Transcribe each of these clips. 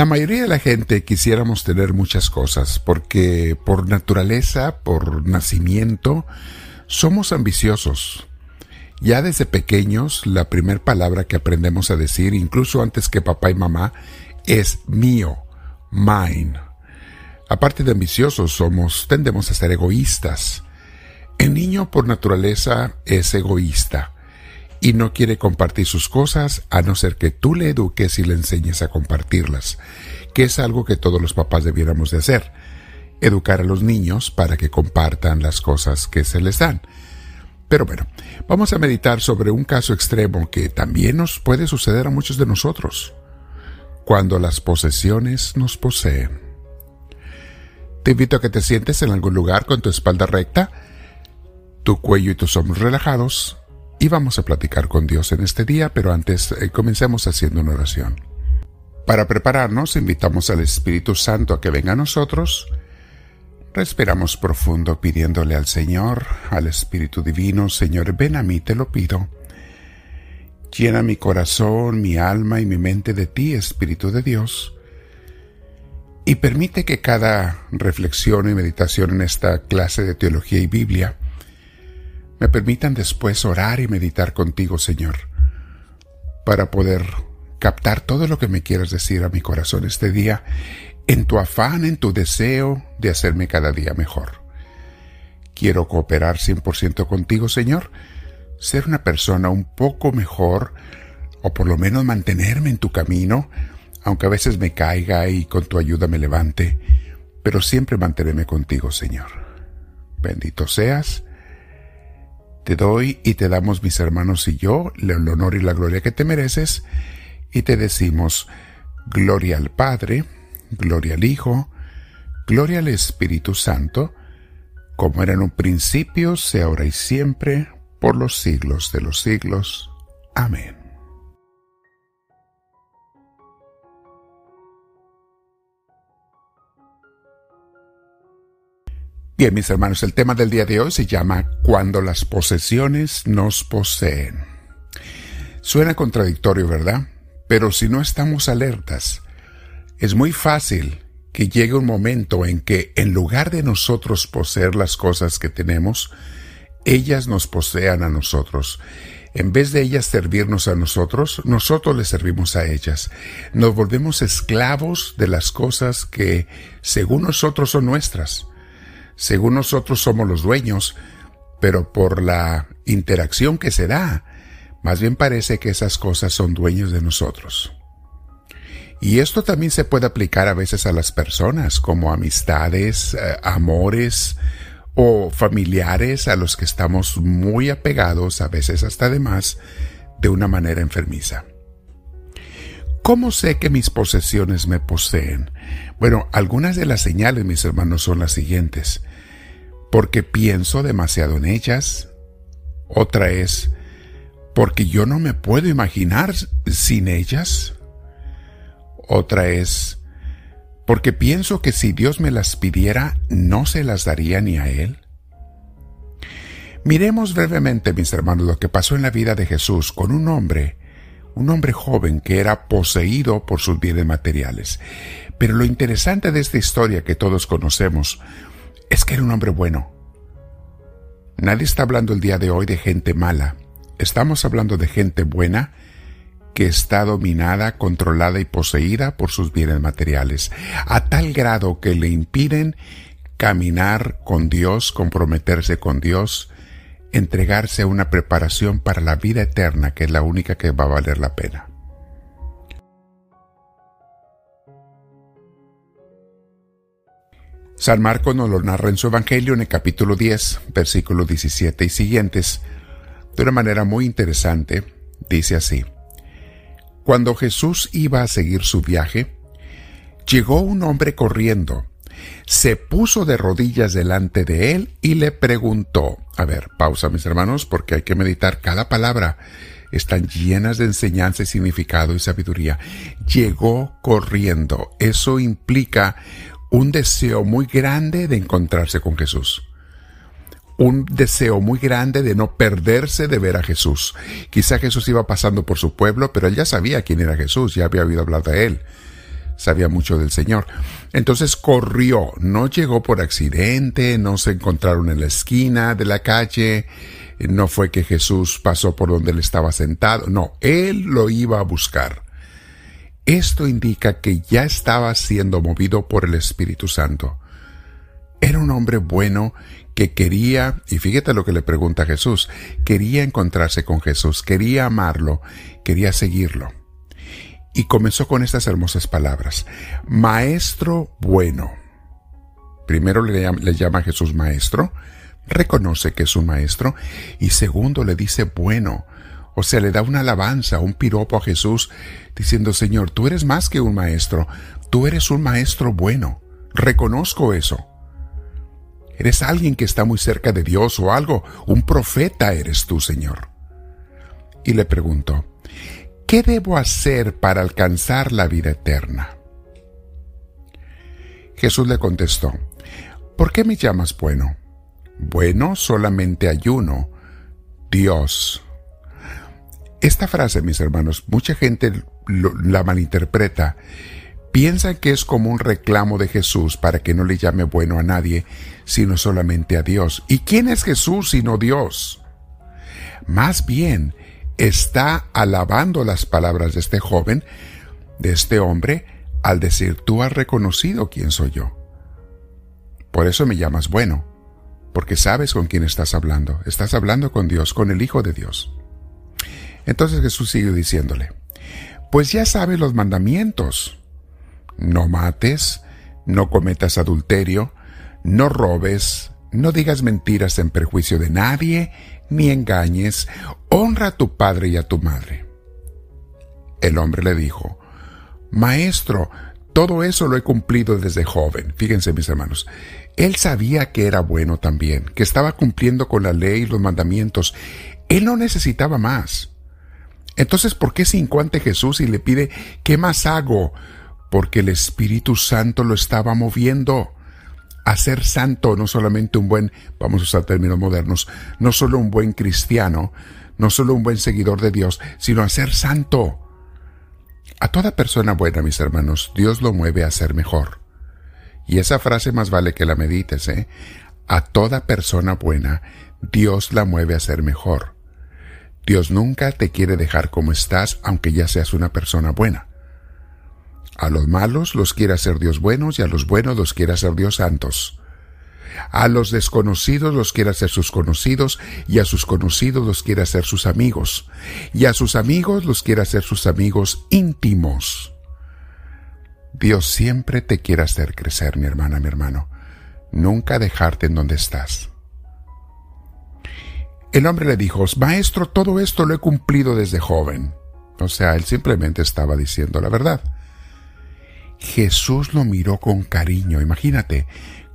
La mayoría de la gente quisiéramos tener muchas cosas porque por naturaleza, por nacimiento, somos ambiciosos. Ya desde pequeños, la primera palabra que aprendemos a decir, incluso antes que papá y mamá, es mío, mine. Aparte de ambiciosos, somos, tendemos a ser egoístas. El niño por naturaleza es egoísta y no quiere compartir sus cosas a no ser que tú le eduques y le enseñes a compartirlas, que es algo que todos los papás debiéramos de hacer, educar a los niños para que compartan las cosas que se les dan. Pero bueno, vamos a meditar sobre un caso extremo que también nos puede suceder a muchos de nosotros, cuando las posesiones nos poseen. Te invito a que te sientes en algún lugar con tu espalda recta, tu cuello y tus hombros relajados, y vamos a platicar con Dios en este día, pero antes eh, comencemos haciendo una oración. Para prepararnos, invitamos al Espíritu Santo a que venga a nosotros. Respiramos profundo pidiéndole al Señor, al Espíritu Divino, Señor, ven a mí, te lo pido. Llena mi corazón, mi alma y mi mente de ti, Espíritu de Dios, y permite que cada reflexión y meditación en esta clase de teología y Biblia me permitan después orar y meditar contigo, Señor, para poder captar todo lo que me quieras decir a mi corazón este día, en tu afán, en tu deseo de hacerme cada día mejor. Quiero cooperar 100% contigo, Señor, ser una persona un poco mejor, o por lo menos mantenerme en tu camino, aunque a veces me caiga y con tu ayuda me levante, pero siempre mantenerme contigo, Señor. Bendito seas, te doy y te damos mis hermanos y yo el honor y la gloria que te mereces y te decimos gloria al Padre, gloria al Hijo, gloria al Espíritu Santo, como era en un principio, sea ahora y siempre, por los siglos de los siglos. Amén. Bien, mis hermanos, el tema del día de hoy se llama Cuando las posesiones nos poseen. Suena contradictorio, ¿verdad? Pero si no estamos alertas, es muy fácil que llegue un momento en que en lugar de nosotros poseer las cosas que tenemos, ellas nos posean a nosotros. En vez de ellas servirnos a nosotros, nosotros les servimos a ellas. Nos volvemos esclavos de las cosas que, según nosotros, son nuestras. Según nosotros somos los dueños, pero por la interacción que se da, más bien parece que esas cosas son dueños de nosotros. Y esto también se puede aplicar a veces a las personas, como amistades, eh, amores o familiares a los que estamos muy apegados, a veces hasta de más, de una manera enfermiza. ¿Cómo sé que mis posesiones me poseen? Bueno, algunas de las señales, mis hermanos, son las siguientes porque pienso demasiado en ellas. Otra es porque yo no me puedo imaginar sin ellas. Otra es porque pienso que si Dios me las pidiera, no se las daría ni a Él. Miremos brevemente, mis hermanos, lo que pasó en la vida de Jesús con un hombre, un hombre joven que era poseído por sus bienes materiales. Pero lo interesante de esta historia que todos conocemos es que era un hombre bueno. Nadie está hablando el día de hoy de gente mala. Estamos hablando de gente buena que está dominada, controlada y poseída por sus bienes materiales, a tal grado que le impiden caminar con Dios, comprometerse con Dios, entregarse a una preparación para la vida eterna, que es la única que va a valer la pena. San Marcos nos lo narra en su Evangelio en el capítulo 10, versículos 17 y siguientes, de una manera muy interesante. Dice así, Cuando Jesús iba a seguir su viaje, llegó un hombre corriendo, se puso de rodillas delante de él y le preguntó, a ver, pausa mis hermanos, porque hay que meditar. Cada palabra, están llenas de enseñanza y significado y sabiduría. Llegó corriendo, eso implica un deseo muy grande de encontrarse con Jesús. Un deseo muy grande de no perderse de ver a Jesús. Quizá Jesús iba pasando por su pueblo, pero él ya sabía quién era Jesús, ya había oído hablar de él. sabía mucho del Señor. Entonces corrió, no llegó por accidente, no se encontraron en la esquina de la calle, no fue que Jesús pasó por donde él estaba sentado, no, él lo iba a buscar. Esto indica que ya estaba siendo movido por el Espíritu Santo. Era un hombre bueno que quería, y fíjate lo que le pregunta Jesús, quería encontrarse con Jesús, quería amarlo, quería seguirlo y comenzó con estas hermosas palabras. Maestro bueno. Primero le llama, Jesús maestro, reconoce que es un maestro, y segundo le dice bueno. O sea, le da una alabanza, un piropo a Jesús, diciendo, Señor, tú eres más que un maestro, tú eres un maestro bueno. Reconozco eso. Eres alguien que está muy cerca de Dios o algo, un profeta eres tú, Señor. Y le preguntó, ¿qué debo hacer para alcanzar la vida eterna? Jesús le contestó, ¿por qué me llamas bueno? Bueno solamente hay uno, Dios. Esta frase, mis hermanos, mucha gente la malinterpreta. Piensa que es como un reclamo de Jesús para que no le llame bueno a nadie, sino solamente a Dios. ¿Y quién es Jesús sino Dios? Más bien, está alabando las palabras de este joven, de este hombre, al decir, tú has reconocido quién soy yo. Por eso me llamas bueno, porque sabes con quién estás hablando. Estás hablando con Dios, con el Hijo de Dios. Entonces Jesús sigue diciéndole, pues ya sabes los mandamientos. No mates, no cometas adulterio, no robes, no digas mentiras en perjuicio de nadie, ni engañes, honra a tu padre y a tu madre. El hombre le dijo, Maestro, todo eso lo he cumplido desde joven. Fíjense mis hermanos, él sabía que era bueno también, que estaba cumpliendo con la ley y los mandamientos. Él no necesitaba más. Entonces, ¿por qué se encuentra Jesús y le pide, ¿qué más hago? Porque el Espíritu Santo lo estaba moviendo a ser santo, no solamente un buen, vamos a usar términos modernos, no solo un buen cristiano, no solo un buen seguidor de Dios, sino a ser santo. A toda persona buena, mis hermanos, Dios lo mueve a ser mejor. Y esa frase más vale que la medites, ¿eh? A toda persona buena, Dios la mueve a ser mejor. Dios nunca te quiere dejar como estás, aunque ya seas una persona buena. A los malos los quiere hacer Dios buenos y a los buenos los quiere hacer Dios santos. A los desconocidos los quiere hacer sus conocidos y a sus conocidos los quiere hacer sus amigos. Y a sus amigos los quiere hacer sus amigos íntimos. Dios siempre te quiere hacer crecer, mi hermana, mi hermano. Nunca dejarte en donde estás. El hombre le dijo, Maestro, todo esto lo he cumplido desde joven. O sea, él simplemente estaba diciendo la verdad. Jesús lo miró con cariño, imagínate,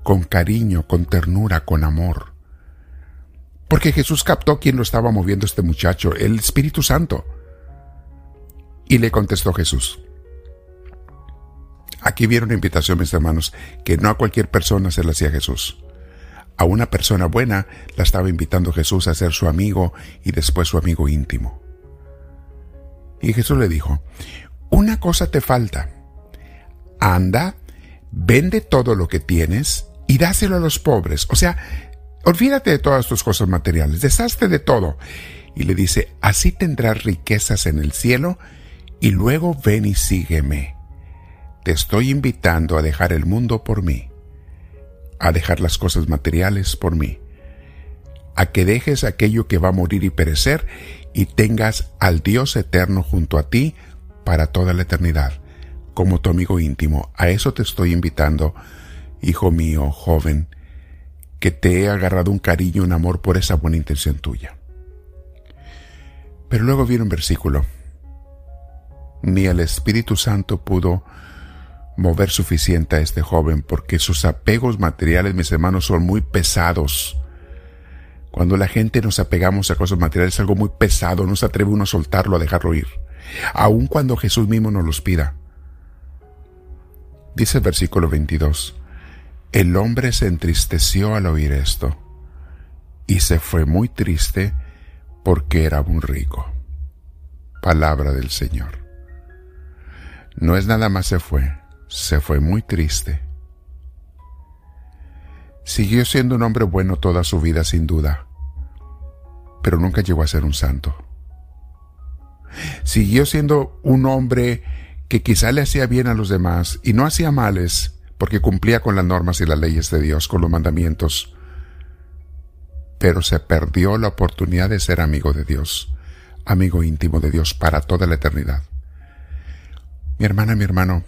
con cariño, con ternura, con amor. Porque Jesús captó quién lo estaba moviendo este muchacho, el Espíritu Santo. Y le contestó Jesús. Aquí viene una invitación, mis hermanos, que no a cualquier persona se la hacía Jesús. A una persona buena la estaba invitando Jesús a ser su amigo y después su amigo íntimo. Y Jesús le dijo, una cosa te falta anda, vende todo lo que tienes y dáselo a los pobres. O sea, olvídate de todas tus cosas materiales, deshazte de todo. Y le dice, así tendrás riquezas en el cielo y luego ven y sígueme. Te estoy invitando a dejar el mundo por mí, a dejar las cosas materiales por mí, a que dejes aquello que va a morir y perecer y tengas al Dios eterno junto a ti para toda la eternidad como tu amigo íntimo. A eso te estoy invitando, hijo mío, joven, que te he agarrado un cariño, un amor por esa buena intención tuya. Pero luego viene un versículo. Ni el Espíritu Santo pudo mover suficiente a este joven porque sus apegos materiales, mis hermanos, son muy pesados. Cuando la gente nos apegamos a cosas materiales es algo muy pesado, no se atreve uno a soltarlo, a dejarlo ir. Aun cuando Jesús mismo nos los pida. Dice el versículo 22, el hombre se entristeció al oír esto y se fue muy triste porque era muy rico. Palabra del Señor. No es nada más se fue, se fue muy triste. Siguió siendo un hombre bueno toda su vida sin duda, pero nunca llegó a ser un santo. Siguió siendo un hombre que quizá le hacía bien a los demás y no hacía males porque cumplía con las normas y las leyes de Dios, con los mandamientos, pero se perdió la oportunidad de ser amigo de Dios, amigo íntimo de Dios para toda la eternidad. Mi hermana, mi hermano,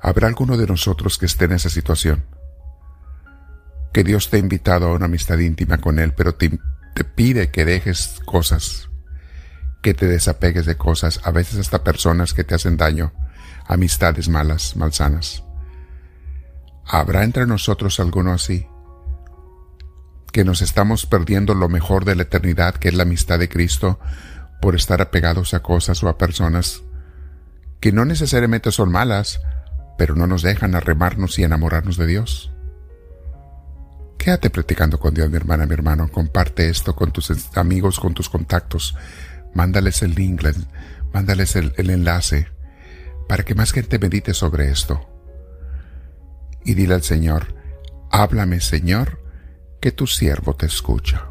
¿habrá alguno de nosotros que esté en esa situación? Que Dios te ha invitado a una amistad íntima con Él, pero te, pide que dejes cosas, que te desapegues de cosas, a veces hasta personas que te hacen daño, amistades malas, malsanas. ¿Habrá entre nosotros alguno así? Que nos estamos perdiendo lo mejor de la eternidad, que es la amistad de Cristo, por estar apegados a cosas o a personas que no necesariamente son malas, pero no nos dejan arremarnos y enamorarnos de Dios. Quédate practicando con Dios, mi hermana, mi hermano. Comparte esto con tus amigos, con tus contactos. Mándales el link, mándales el, el enlace para que más gente medite sobre esto. Y dile al Señor, háblame Señor, que tu siervo te escucha.